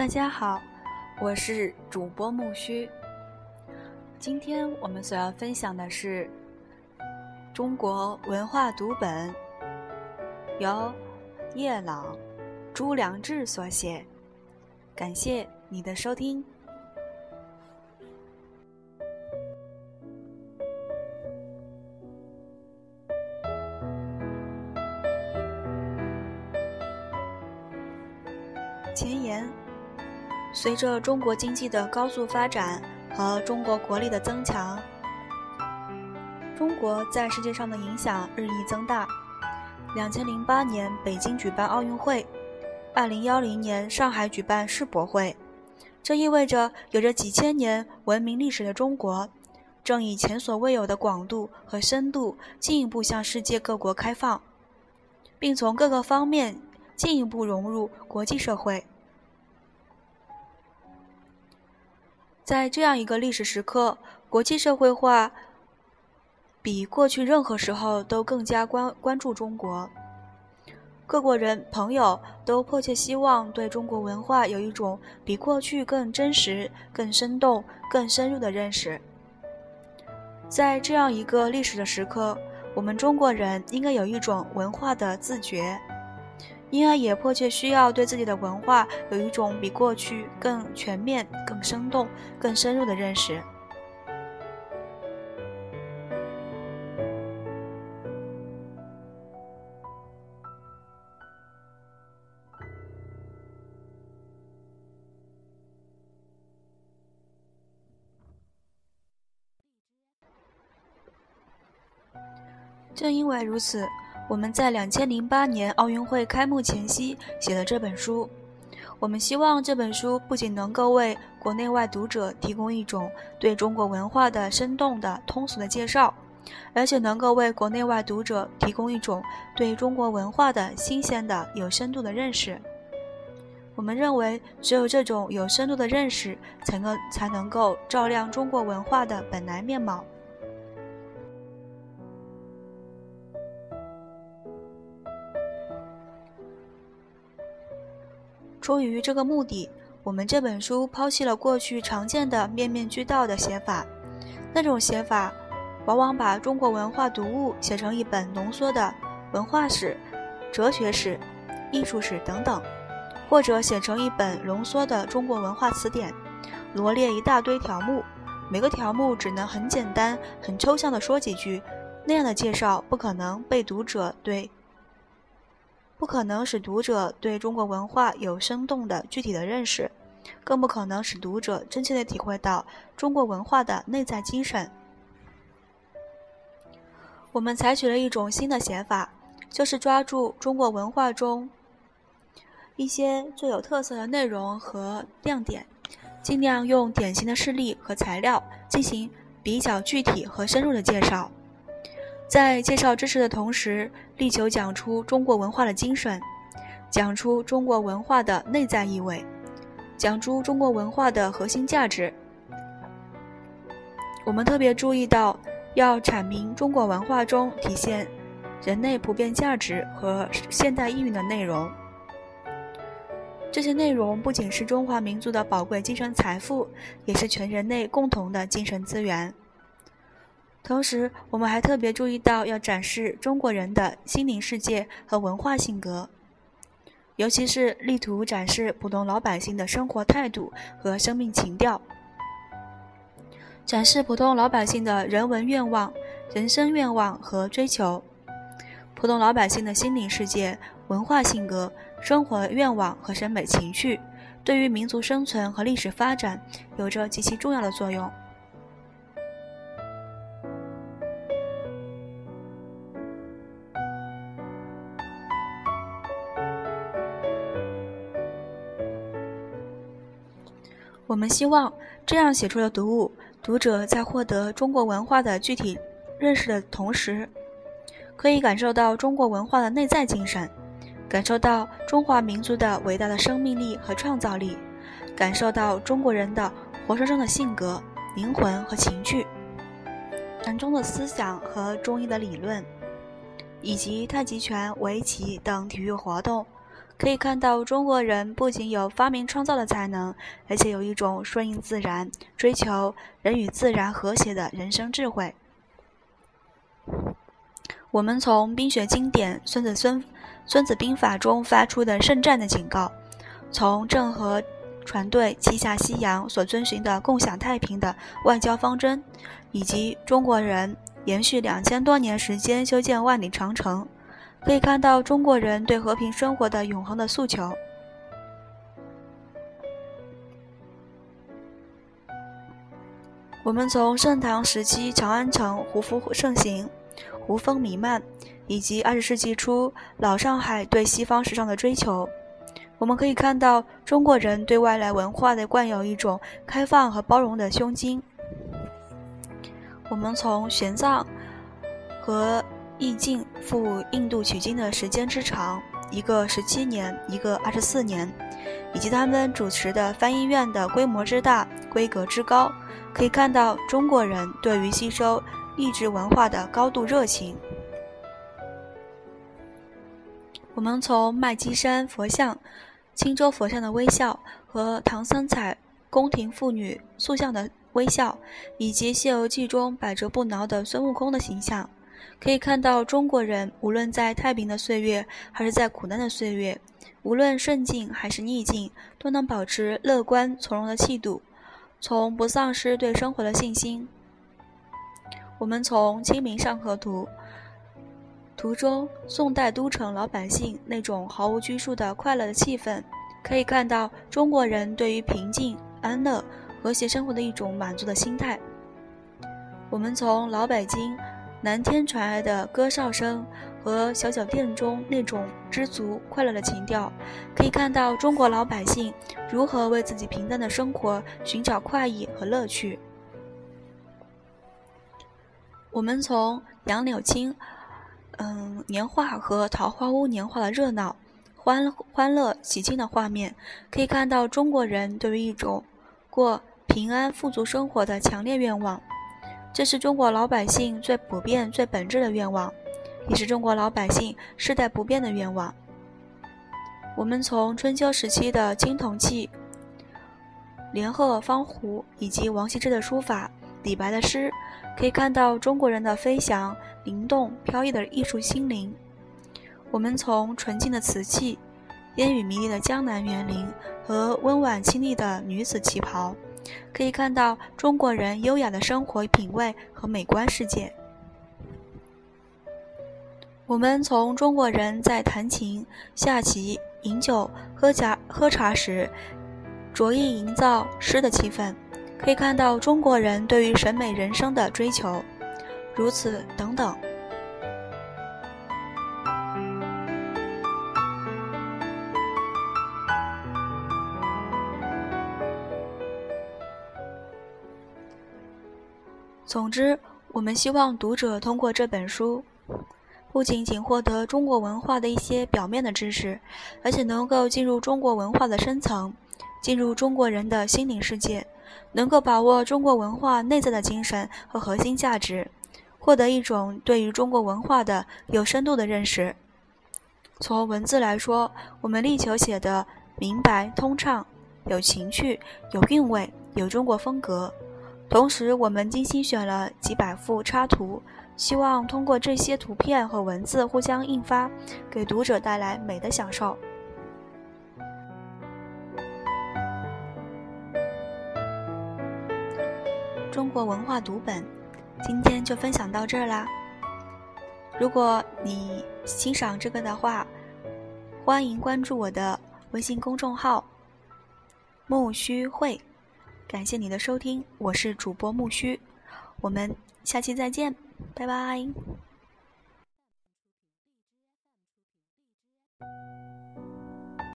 大家好，我是主播木须。今天我们所要分享的是中国文化读本，由叶朗、朱良志所写。感谢你的收听。前言：随着中国经济的高速发展和中国国力的增强，中国在世界上的影响日益增大。两千零八年北京举办奥运会，二零幺零年上海举办世博会，这意味着有着几千年文明历史的中国，正以前所未有的广度和深度进一步向世界各国开放，并从各个方面进一步融入国际社会。在这样一个历史时刻，国际社会化比过去任何时候都更加关关注中国。各国人朋友都迫切希望对中国文化有一种比过去更真实、更生动、更深入的认识。在这样一个历史的时刻，我们中国人应该有一种文化的自觉。因而也迫切需要对自己的文化有一种比过去更全面、更生动、更深入的认识。正因为如此。我们在两千零八年奥运会开幕前夕写了这本书。我们希望这本书不仅能够为国内外读者提供一种对中国文化的生动的、通俗的介绍，而且能够为国内外读者提供一种对中国文化的新鲜的、有深度的认识。我们认为，只有这种有深度的认识，才能才能够照亮中国文化的本来面貌。出于这个目的，我们这本书抛弃了过去常见的面面俱到的写法。那种写法，往往把中国文化读物写成一本浓缩的文化史、哲学史、艺术史等等，或者写成一本浓缩的中国文化词典，罗列一大堆条目，每个条目只能很简单、很抽象地说几句。那样的介绍不可能被读者对。不可能使读者对中国文化有生动的具体的认识，更不可能使读者真切地体会到中国文化的内在精神。我们采取了一种新的写法，就是抓住中国文化中一些最有特色的内容和亮点，尽量用典型的事例和材料进行比较具体和深入的介绍。在介绍知识的同时，力求讲出中国文化的精神，讲出中国文化的内在意味，讲出中国文化的核心价值。我们特别注意到，要阐明中国文化中体现人类普遍价值和现代意蕴的内容。这些内容不仅是中华民族的宝贵精神财富，也是全人类共同的精神资源。同时，我们还特别注意到要展示中国人的心灵世界和文化性格，尤其是力图展示普通老百姓的生活态度和生命情调，展示普通老百姓的人文愿望、人生愿望和追求，普通老百姓的心灵世界、文化性格、生活愿望和审美情趣，对于民族生存和历史发展有着极其重要的作用。我们希望这样写出的读物，读者在获得中国文化的具体认识的同时，可以感受到中国文化的内在精神，感受到中华民族的伟大的生命力和创造力，感受到中国人的活生生的性格、灵魂和情趣，禅宗的思想和中医的理论，以及太极拳、围棋等体育活动，可以看到中国人不仅有发明创造的才能，而且有一种顺应自然、追求人与自然和谐的人生智慧。我们从兵学经典《孙子孙孙子兵法》中发出的圣战的警告，从郑和船队七下西洋所遵循的共享太平的外交方针，以及中国人延续两千多年时间修建万里长城，可以看到中国人对和平生活的永恒的诉求。我们从盛唐时期长安城胡服盛行。胡风弥漫，以及二十世纪初老上海对西方时尚的追求，我们可以看到中国人对外来文化的惯有一种开放和包容的胸襟。我们从玄奘和易经赴印度取经的时间之长，一个十七年，一个二十四年，以及他们主持的翻译院的规模之大、规格之高，可以看到中国人对于吸收。意志文化的高度热情。我们从麦积山佛像、青州佛像的微笑和唐三彩宫廷妇女塑像的微笑，以及《西游记》中百折不挠的孙悟空的形象，可以看到中国人无论在太平的岁月，还是在苦难的岁月，无论顺境还是逆境，都能保持乐观从容的气度，从不丧失对生活的信心。我们从《清明上河图》图中宋代都城老百姓那种毫无拘束的快乐的气氛，可以看到中国人对于平静、安乐、和谐生活的一种满足的心态。我们从老北京南天传来的歌哨声和小酒店中那种知足快乐的情调，可以看到中国老百姓如何为自己平淡的生活寻找快意和乐趣。我们从杨柳青，嗯，年画和桃花坞年画的热闹、欢欢乐、喜庆的画面，可以看到中国人对于一种过平安富足生活的强烈愿望。这是中国老百姓最普遍、最本质的愿望，也是中国老百姓世代不变的愿望。我们从春秋时期的青铜器、连鹤、方壶，以及王羲之的书法。李白的诗，可以看到中国人的飞翔、灵动、飘逸的艺术心灵。我们从纯净的瓷器、烟雨迷离的江南园林和温婉清丽的女子旗袍，可以看到中国人优雅的生活品味和美观世界。我们从中国人在弹琴、下棋、饮酒、喝茶、喝茶时，着意营造诗的气氛。可以看到中国人对于审美人生的追求，如此等等。总之，我们希望读者通过这本书，不仅仅获得中国文化的一些表面的知识，而且能够进入中国文化的深层，进入中国人的心灵世界。能够把握中国文化内在的精神和核心价值，获得一种对于中国文化的有深度的认识。从文字来说，我们力求写的明白通畅，有情趣，有韵味，有中国风格。同时，我们精心选了几百幅插图，希望通过这些图片和文字互相印发，给读者带来美的享受。中国文化读本，今天就分享到这儿啦。如果你欣赏这个的话，欢迎关注我的微信公众号“木须会”。感谢你的收听，我是主播木须，我们下期再见，拜拜。